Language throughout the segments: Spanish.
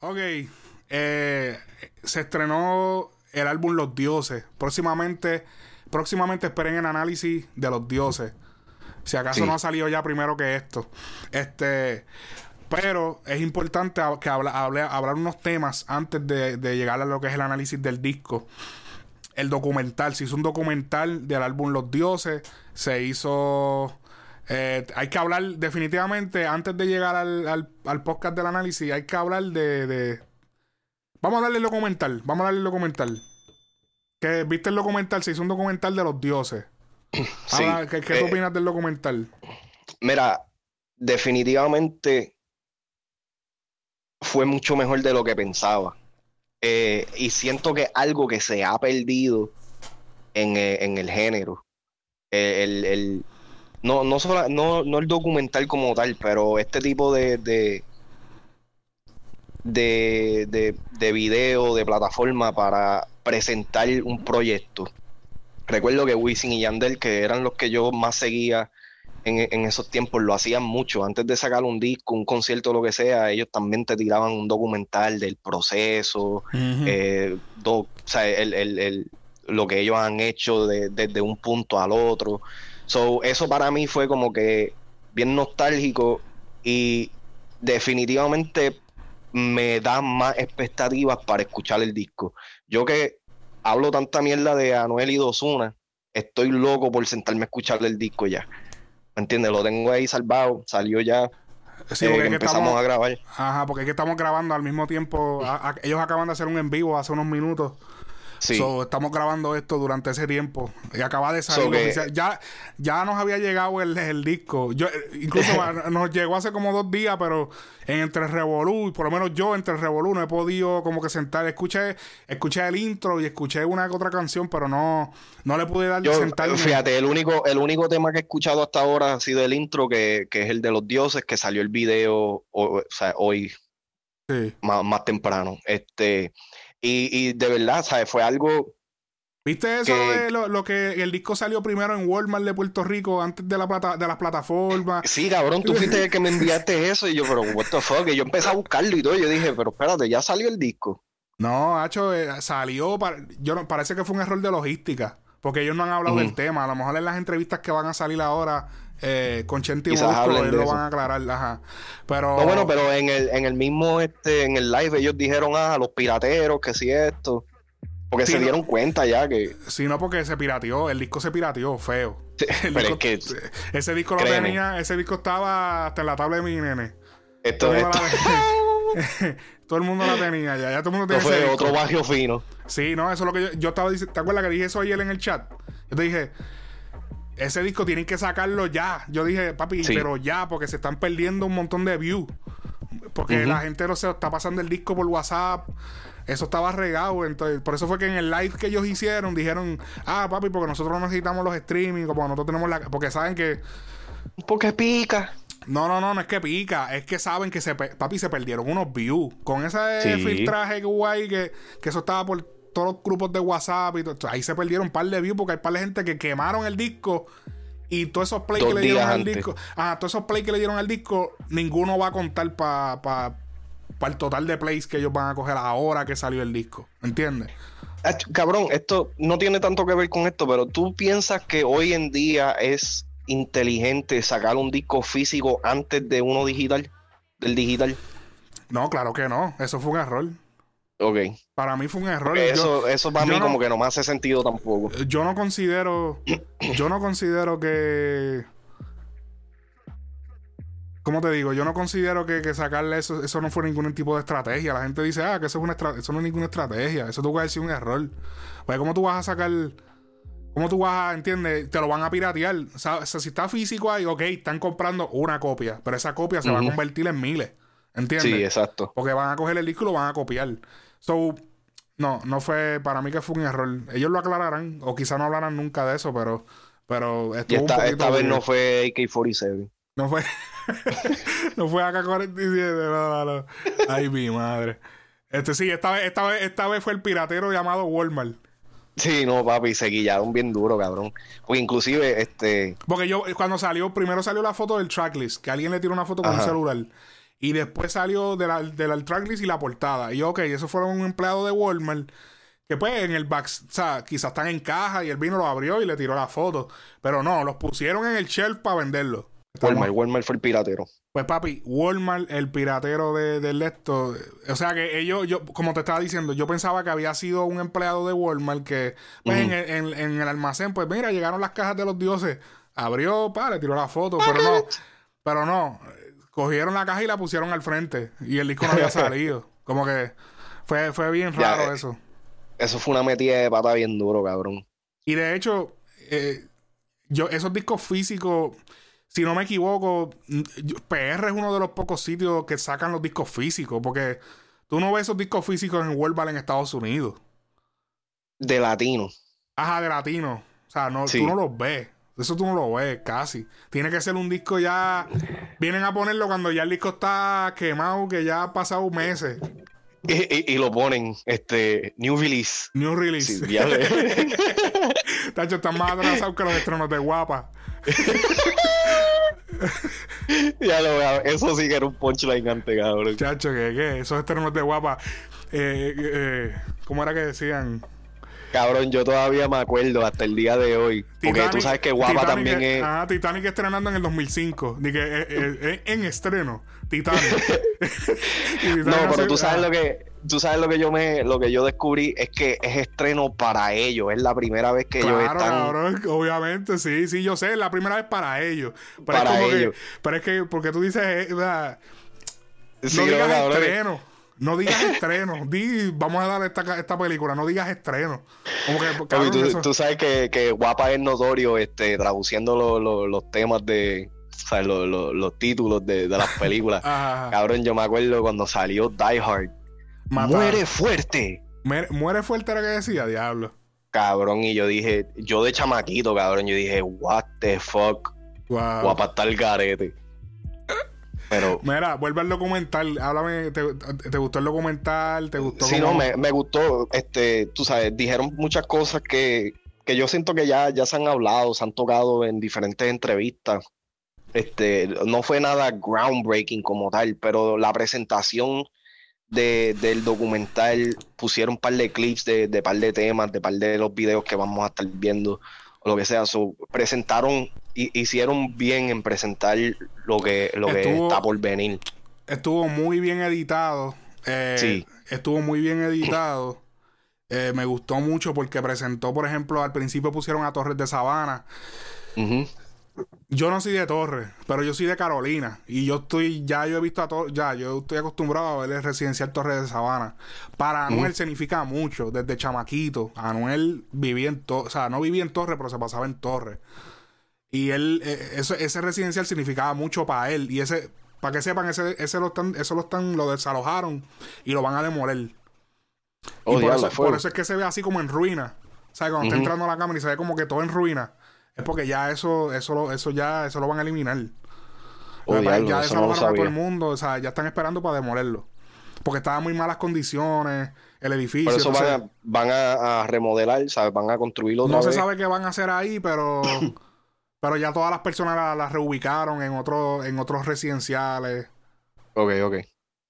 Ok. eh, se estrenó el álbum Los Dioses. Próximamente, próximamente esperen el análisis de Los Dioses. Si acaso Sí. no ha salido ya primero que esto. Este. Pero es importante que habla- hable- hablar unos temas antes de, de llegar a lo que es el análisis del disco. El documental, se hizo un documental del álbum Los Dioses. Se hizo. Eh, hay que hablar definitivamente, antes de llegar al, al- al podcast del análisis, hay que hablar de, de- Vamos a darle el documental. Vamos a darle el documental. Que viste el documental, se hizo un documental de los dioses. Sí. ¿Qué, qué Eh, opinas del documental? Mira, definitivamente fue mucho mejor de lo que pensaba. Eh, y siento que algo que se ha perdido en, en el género. El, el- no, no, sola- no, no el documental como tal, pero este tipo de, de, de, de, de video, de plataforma para presentar un proyecto. Recuerdo que Wisin y Yandel, que eran los que yo más seguía en, en esos tiempos, lo hacían mucho. Antes de sacar un disco, un concierto, lo que sea, ellos también te tiraban un documental del proceso, eh, do- o sea, el- el- el- lo que ellos han hecho de- desde un punto al otro. So, eso para mí fue como que bien nostálgico y definitivamente me da más expectativas para escuchar el disco. Yo que hablo tanta mierda de Anuel y Dosuna, estoy loco por sentarme a escuchar el disco ya. ¿Me entiendes? Lo tengo ahí salvado, salió ya, Sí, eh, porque que empezamos estamos, a grabar. ajá, porque es que estamos grabando al mismo tiempo. A- a- ellos acaban de hacer un en vivo hace unos minutos. Sí. So, estamos grabando esto durante ese tiempo. Y acaba de salir So que- oficial. Ya, ya nos había llegado el, el disco. Yo, eh, incluso nos llegó hace como dos días, pero en entre Revolú, por lo menos yo entre Revolú no he podido como que sentar. Escuché, escuché el intro y escuché una que otra canción, pero no, no le pude dar Yo, sentarme. fíjate, el único, el único tema que he escuchado hasta ahora ha sido el intro, que, que es el de los dioses, que salió el video o, o sea, hoy Sí. más, más temprano. Este, y, y de verdad, ¿sabes? Fue algo. ¿Viste eso que- de lo, lo que el disco salió primero en Walmart de Puerto Rico antes de la plata, de las plataformas? Sí, cabrón, tú fuiste el que me enviaste eso, y yo, pero what the fuck, y yo empecé a buscarlo y todo, y yo dije, pero espérate, ya salió el disco. No, Hacho, eh, salió. para- yo parece que fue un error de logística. Porque ellos no han hablado del tema. A lo mejor en las entrevistas que van a salir ahora eh, con Chente y hablen ellos lo van a aclarar. Ajá. Pero. No, bueno, pero en el, en el mismo, este, en el live, ellos dijeron, ah, los pirateros, que si esto. Porque Sí, se no. dieron cuenta ya que. Si no, porque se pirateó. El disco se pirateó, feo. El pero disco- es que Ese disco lo tenía. Ese disco estaba hasta en la tabla de mi nene. esto, Todo el esto, mundo la, todo el mundo la tenía ya. Ya todo el mundo tenía ese fue disco. otro barrio fino. Sí, no, eso es lo que yo, yo estaba diciendo. ¿Te acuerdas que dije eso ayer en el chat? Yo te dije, ese disco tienen que sacarlo ya. Yo dije, papi, Sí. pero ya, porque se están perdiendo un montón de views. Porque la gente no se está pasando el disco por WhatsApp. Eso estaba regado. Entonces, por eso fue que en el live que ellos hicieron, dijeron, ah, papi, porque nosotros no necesitamos los streaming, como nosotros tenemos la. Porque saben que. Porque pica. No, no, no, no es que pica, es que saben que se papi se perdieron unos views. Con ese Sí. filtraje guay que, que eso estaba por todos los grupos de WhatsApp y todo. Ahí se perdieron un par de views porque hay par de gente que quemaron el disco y todos esos play Dos que le dieron días al antes. disco. Ah, todos esos play que le dieron al disco, ninguno va a contar para pa, pa el total de plays que ellos van a coger ahora que salió el disco. ¿Entiendes? Cabrón, esto no tiene tanto que ver con esto, pero tú piensas que hoy en día es inteligente sacar un disco físico antes de uno digital, del digital. No, claro que no. Eso fue un error. Ok. Para mí fue un error. Yo- eso, eso para mí no- como que no me hace sentido tampoco. yo no considero. Yo no considero que. ¿Cómo te digo? Yo no considero que, que sacarle eso, eso no fue ningún tipo de estrategia. La gente dice, ah, que eso, es una eso no es ninguna estrategia. Eso tú vas a decir un error. Pues, ¿cómo tú vas a sacar. ¿Cómo tú vas a, entiendes? Te lo van a piratear. O sea, si está físico ahí, ok, están comprando una copia. Pero esa copia se va a convertir en miles. ¿Entiendes? Sí, exacto. Porque van a coger el disco y lo van a copiar. So, no, no fue, para mí que fue un error. Ellos lo aclararán, o quizá no hablarán nunca de eso, pero, pero Y estuvo un esta, poquito esta vez no fue AK-47. No fue, no fue AK-47, no, no, no. Ay, mi madre. Este sí, esta vez, esta vez, esta vez fue el piratero llamado Walmart. Sí, no, papi, se guillaron bien duro, cabrón. Porque inclusive, este, Porque yo, cuando salió, primero salió la foto del tracklist, que alguien le tiró una foto con un celular. Y después salió de la, de la tracklist y la portada. Y ok, eso fue un empleado de Walmart que pues en el back, o sea, quizás están en caja y el vino lo abrió y le tiró la foto. Pero no, los pusieron en el shelf para venderlo. Walmart, Walmart fue el piratero. Pues papi, Walmart, el piratero de, del esto. O sea que ellos, yo, como te estaba diciendo, yo pensaba que había sido un empleado de Walmart que pues, en, el, en, el almacén, pues mira, llegaron las cajas de los dioses. Abrió, pa, le tiró la foto, pero no, pero no. Cogieron la caja y la pusieron al frente. Y el disco no había salido. Como que fue, fue bien raro eh, eso. Eso fue una metida de pata bien duro, cabrón. Y de hecho, eh, yo, esos discos físicos, si no me equivoco, PR es uno de los pocos sitios que sacan los discos físicos, porque tú no ves esos discos físicos en World en Estados Unidos. De latino. Ajá, de latino. O sea, no, tú no los ves. Eso tú no lo ves casi. Tiene que ser un disco ya. Vienen a ponerlo cuando ya el disco está quemado, que ya ha pasado meses. Y, y, lo ponen, este, New Release. New Release. Sí, ya Tacho, están más atrasados que los estrenos de guapa. ya lo veo. Eso sí que era un punchline antes, cabrón. Chacho, ¿qué? ¿Qué? Esos estrenos de guapa. Eh, eh, ¿Cómo era que decían? Cabrón, yo todavía me acuerdo hasta el día de hoy. porque tú sabes que Guapa también es. Ah, Titanic estrenando en el 2005. Ni que eh, eh, en estreno. Titanic. no, pero tú sabes lo que tú sabes lo que yo me lo que yo descubrí es que es estreno para ellos, es la primera vez que ellos están cabrón, obviamente, sí, sí, yo sé, es la primera vez para ellos. para ellos. pero es que porque tú dices, eh, no digas estreno. No digas estreno. Di, vamos a dar esta, esta película. No digas estreno. Como que, tú, sabes que, que, Guapa es notorio este, traduciendo los temas de, o sea, los títulos de, las películas. Cabrón, yo me acuerdo cuando salió Die Hard. Muere fuerte. Muere, fuerte era que decía, diablo. Cabrón, y yo dije, yo de chamaquito, cabrón, yo dije, what the fuck. Guapa está el garete. Pero. Mira, vuelve al documental. Háblame, ¿te, gustó el documental? ¿Te gustó? Sí, no, me, me, gustó. Este, tú sabes, dijeron muchas cosas que, que yo siento que ya, ya se han hablado, se han tocado en diferentes entrevistas. Este, no fue nada groundbreaking como tal, pero la presentación del documental pusieron un par de clips de, de par de temas, de par de los videos que vamos a estar viendo, o lo que sea. presentaron, hicieron bien en presentar lo que, lo que está por venir. Estuvo muy bien editado. Eh, sí. Estuvo muy bien editado. Eh, me gustó mucho porque presentó, por ejemplo, al principio pusieron a Torres de Sabana. Yo no soy de Torres, pero yo soy de Carolina. Y yo estoy, ya yo he visto a Torres, ya yo estoy acostumbrado a ver el residencial Torres de Sabana. Para Anuel significa mucho, desde chamaquito. Anuel vivía en Torres, o sea, no vivía en Torres, pero se pasaba en Torres. Y él, eh, ese residencial significaba mucho para él. Y ese, para que sepan, ese, ese lo están, eso lo están, lo desalojaron y lo van a demoler. Oh, y por, eso, es que se ve así como en ruina. O sea, cuando está entrando a la cámara y se ve como que todo en ruina. Es porque ya eso, eso, eso ya, eso lo van a eliminar. Oh, ya ya desalojaron a todo el mundo, o sea, ya están esperando para demolerlo. Porque estaba en muy malas condiciones, el edificio. Por eso van, a, remodelar, ¿sabes? Van a construirlo No se sabe qué van a hacer ahí, pero... pero ya todas las personas las, reubicaron en, otro, en otros residenciales. Ok, ok.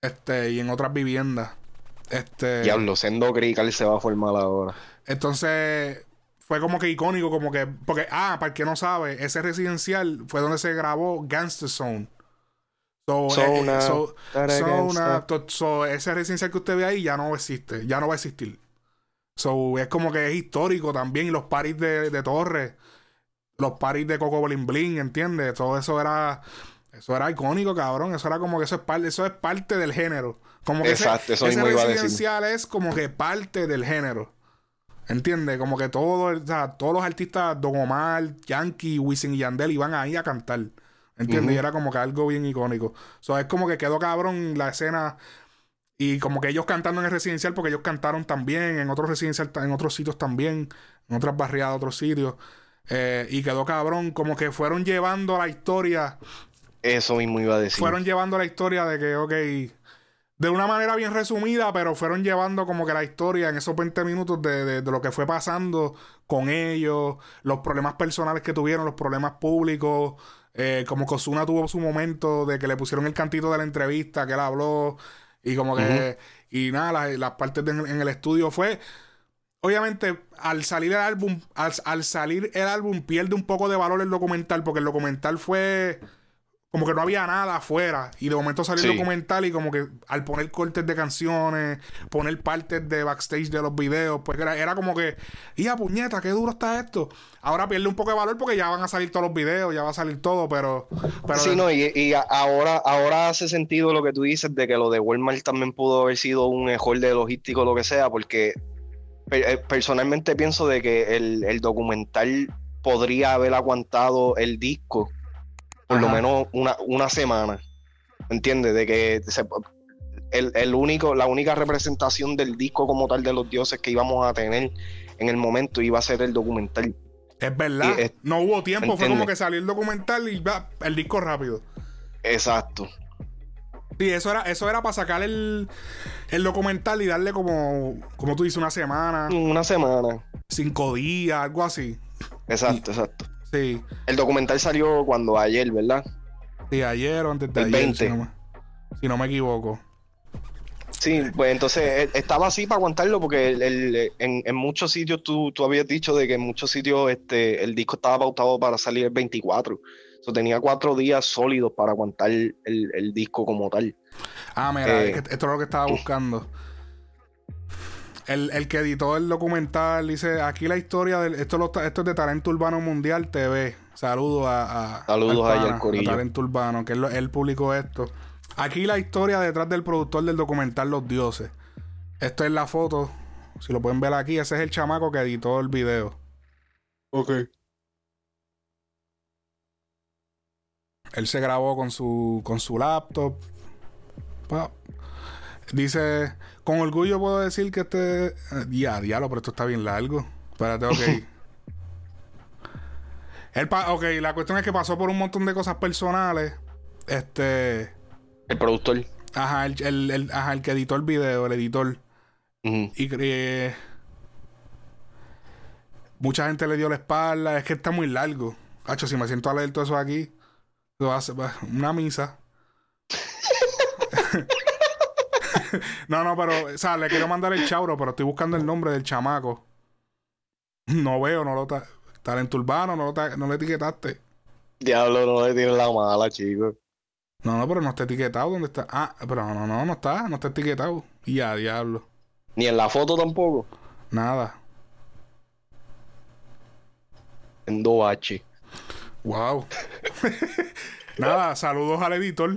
Este, y en otras viviendas. Este... Diablo, Sendo Crical se va a formar ahora. Entonces, fue como que icónico, como que. Porque, ah, para el que no sabe, ese residencial fue donde se grabó Gangster Zone. So, so, ese residencial que usted ve ahí ya no existe, ya no va a existir. So, es como que es histórico también. Y los paris de, de Torres, los paris de Coco Bling Bling, ¿entiendes? Todo eso era. Eso era icónico, cabrón. Eso era como que eso es parte, eso es parte del género. Como que Exacto, ese, eso residencial es como que parte del género. ¿Entiendes? Como que todo, o sea, todos los artistas, Don Omar, Yankee, Wisin y Yandel iban ahí a cantar. ¿Entiendes? Y era como que algo bien icónico. O sea, es como que quedó cabrón la escena. Y como que ellos cantando en el residencial, porque ellos cantaron también en otros residencial, en otros sitios también, en otras barriadas, otros sitios. Eh, y quedó cabrón, como que fueron llevando la historia. Eso mismo iba a decir. Fueron llevando la historia de que, ok, de una manera bien resumida, pero fueron llevando como que la historia en esos 20 minutos de, de, lo que fue pasando con ellos, los problemas personales que tuvieron, los problemas públicos, Eh, como que Ozuna tuvo su momento de que le pusieron el cantito de la entrevista, que él habló. Y como que. Y nada, las, partes en el estudio fue. Obviamente, al salir el álbum, al, salir el álbum, pierde un poco de valor el documental, porque el documental fue como que no había nada afuera. Y de momento salió el documental y como que al poner cortes de canciones, poner partes de backstage de los videos, pues era, como que, ¡ya puñeta, qué duro está esto! Ahora pierde un poco de valor porque ya van a salir todos los videos, ya va a salir todo, pero... pero sí, no, y, ahora, ahora hace sentido lo que tú dices de que lo de Walmart también pudo haber sido un error de logístico o lo que sea, porque personalmente pienso de que el, documental podría haber aguantado el disco por lo menos una, una semana. ¿Entiendes? De que el, único, la única representación del disco como tal de los dioses que íbamos a tener en el momento iba a ser el documental. Es verdad. no hubo tiempo, fue como que salió el documental y va el disco rápido. Exacto. Sí, eso era, eso era para sacar el, documental y darle como, como tú dices, una semana. Una semana. Cinco días, algo así. Exacto, exacto. Sí. El documental salió cuando ayer, ¿verdad? Sí, ayer o antes de el ayer. 20. Si no, me, equivoco. Sí, pues entonces eh, estaba así para aguantarlo porque el, en, muchos sitios tú, tú habías dicho de que en muchos sitios este, el disco estaba pautado para salir el 24 tenía cuatro días sólidos para aguantar el, disco como tal. Ah, mira, eh, esto es lo que estaba buscando. El, que editó el documental dice: aquí la historia del. Esto, esto es de Talento Urbano Mundial TV. Saludos a. Saludos al a Talento Urbano, que él, publicó esto. Aquí la historia detrás del productor del documental Los Dioses. Esto es la foto. Si lo pueden ver aquí, ese es el chamaco que editó el video. Ok. Él se grabó con su, con su laptop. Dice, con orgullo puedo decir que este... Ya, diablo, pero esto está bien largo. Espérate, ok. Él ok, la cuestión es que pasó por un montón de cosas personales. Este... El productor. Ajá, el, el, ajá, el que editó el video, el editor. Y eh, mucha gente le dio la espalda. Es que está muy largo. Hacho, si me siento a leer todo eso aquí una misa. no, no, pero, o sea, le quiero mandar el chauro, pero estoy buscando el nombre del chamaco. No veo, no lo talento urbano, no, lo no le etiquetaste. Diablo, no le tienes la mala, chico. No, no, pero no está etiquetado. ¿Dónde está? Ah, pero no, no, no está, no está etiquetado. Y ya, diablo. Ni en la foto tampoco. Nada. En Dobachi. Wow. Nada, saludos al editor.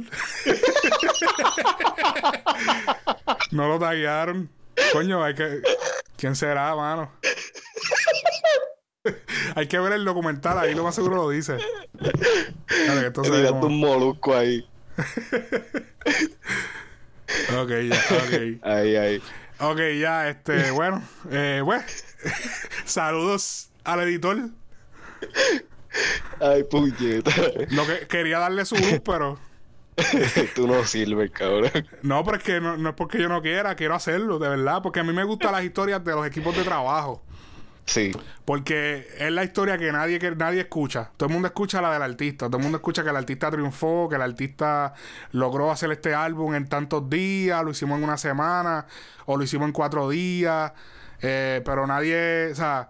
no lo tallaron. Coño, hay que. ¿Quién será, mano? hay que ver el documental, ahí lo más seguro lo dice. Vale, entonces un molusco ahí. ok, ya, ok. Ahí, ahí. Ok, ya, este, bueno, eh, bueno. saludos al editor. Ay, puñeta. Lo que quería darle su luz, pero. Tú no sirves, cabrón. No, pero es que no, es porque yo no quiera, quiero hacerlo, de verdad. Porque a mí me gustan las historias de los equipos de trabajo. Sí. Porque es la historia que nadie, que nadie escucha. Todo el mundo escucha la del artista. Todo el mundo escucha que el artista triunfó, que el artista logró hacer este álbum en tantos días, lo hicimos en una semana, o lo hicimos en cuatro días. Eh, pero nadie, o sea,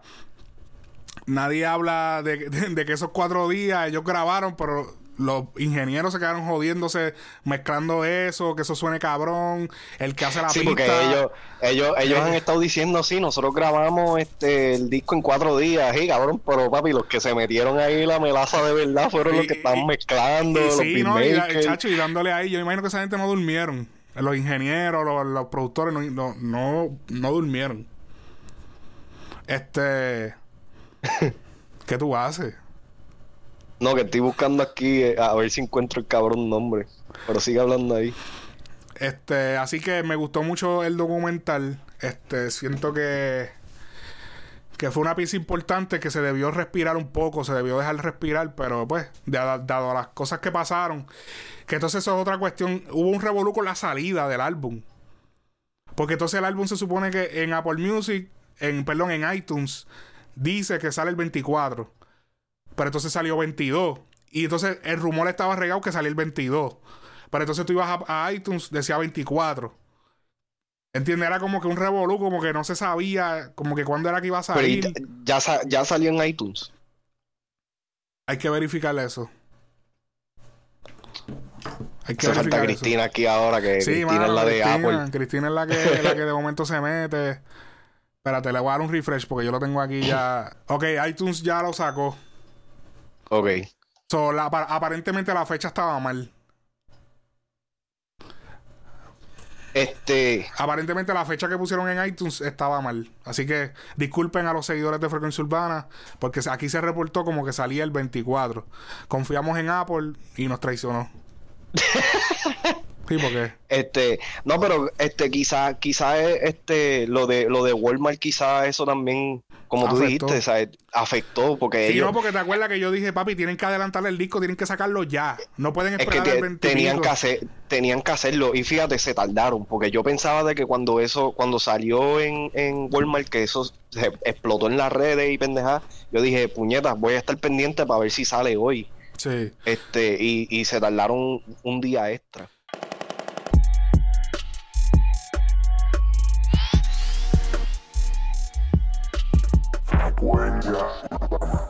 nadie habla de, que esos cuatro días ellos grabaron, pero los ingenieros se quedaron jodiéndose mezclando eso, que eso suene cabrón, el que hace la sí, porque ellos, ellos, ellos han estado diciendo, sí, nosotros grabamos este el disco en cuatro días, sí, cabrón, pero papi, los que se metieron ahí la melaza de verdad fueron los que estaban mezclando, los sí, no, y, chacho, y dándole ahí, yo imagino que esa gente no durmieron. Los ingenieros, los, los productores no, no, no durmieron. Este ¿Qué tú haces? No, que estoy buscando aquí eh, a ver si encuentro el cabrón nombre. Pero sigue hablando ahí. Este, así que me gustó mucho el documental. Este, siento que que fue una pieza importante que se debió respirar un poco, se debió dejar respirar, pero pues, dado, las cosas que pasaron, que entonces eso es otra cuestión, hubo un revolú con la salida del álbum. Porque entonces el álbum se supone que en Apple Music, en, perdón, en iTunes, dice que sale el 24. Pero entonces salió 22. Y entonces el rumor estaba regado que salía el 22. Pero entonces tú ibas a, iTunes, decía 24. ¿Entiendes? Era como que un revolú, como que no se sabía, como que cuándo era que iba a salir. ya, ya salió en iTunes. Hay que verificar eso. Hay que se falta Cristina aquí ahora, que Cristina es la de Apple. Cristina es la que, la que de momento se mete. Espérate, le voy a dar un refresh porque yo lo tengo aquí ya. Ok, iTunes ya lo sacó. Ok. So, aparentemente la fecha estaba mal. Este. Aparentemente la fecha que pusieron en iTunes estaba mal. Así que disculpen a los seguidores de Frecuencia Urbana, porque aquí se reportó como que salía el 24. Confiamos en Apple y nos traicionó. sí, porque. Este, no, pero este, quizá, quizá este, lo de lo de Walmart, quizá eso también como tú dijiste, ¿sabes? afectó porque sí, no, porque te acuerdas que yo dije, papi, tienen que adelantar el disco, tienen que sacarlo ya. No pueden esperar es que tenían que hacer, tenían que hacerlo y fíjate, se tardaron porque yo pensaba de que cuando eso cuando salió en, en Walmart que eso se explotó en las redes y pendeja, yo dije, puñetas, voy a estar pendiente para ver si sale hoy. Sí. Este y, y se tardaron un día extra. When you